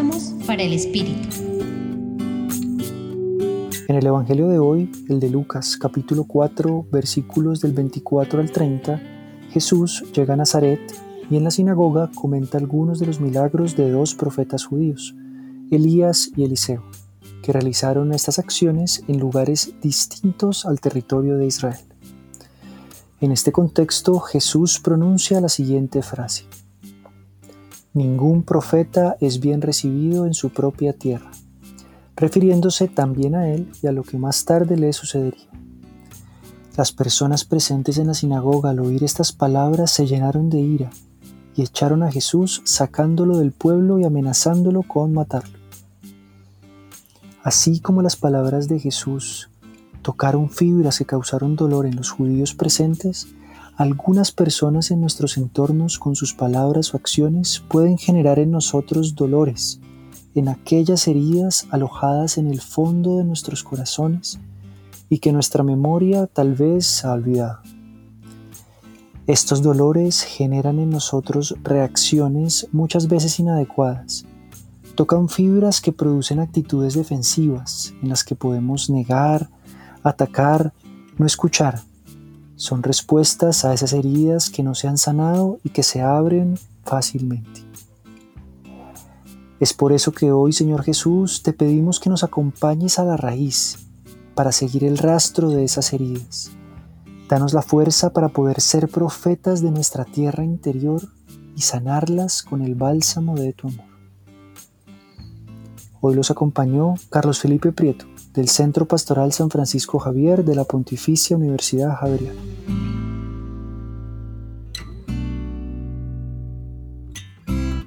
Bálsamos para el Espíritu. En el Evangelio de hoy, el de Lucas capítulo 4 versículos del 24 al 30, Jesús llega a Nazaret y en la sinagoga comenta algunos de los milagros de dos profetas judíos, Elías y Eliseo, que realizaron estas acciones en lugares distintos al territorio de Israel. En este contexto, Jesús pronuncia la siguiente frase. Ningún profeta es bien recibido en su propia tierra, refiriéndose también a él y a lo que más tarde le sucedería. Las personas presentes en la sinagoga al oír estas palabras se llenaron de ira y echaron a Jesús sacándolo del pueblo y amenazándolo con matarlo. Así como las palabras de Jesús tocaron fibras que causaron dolor en los judíos presentes, algunas personas en nuestros entornos con sus palabras o acciones pueden generar en nosotros dolores, en aquellas heridas alojadas en el fondo de nuestros corazones y que nuestra memoria tal vez ha olvidado. Estos dolores generan en nosotros reacciones muchas veces inadecuadas. Tocan fibras que producen actitudes defensivas en las que podemos negar, atacar, no escuchar son respuestas a esas heridas que no se han sanado y que se abren fácilmente. Es por eso que hoy, Señor Jesús, te pedimos que nos acompañes a la raíz para seguir el rastro de esas heridas. Danos la fuerza para poder ser profetas de nuestra tierra interior y sanarlas con el bálsamo de tu amor. Hoy los acompañó Carlos Felipe Prieto del Centro Pastoral San Francisco Javier de la Pontificia Universidad Javeriana.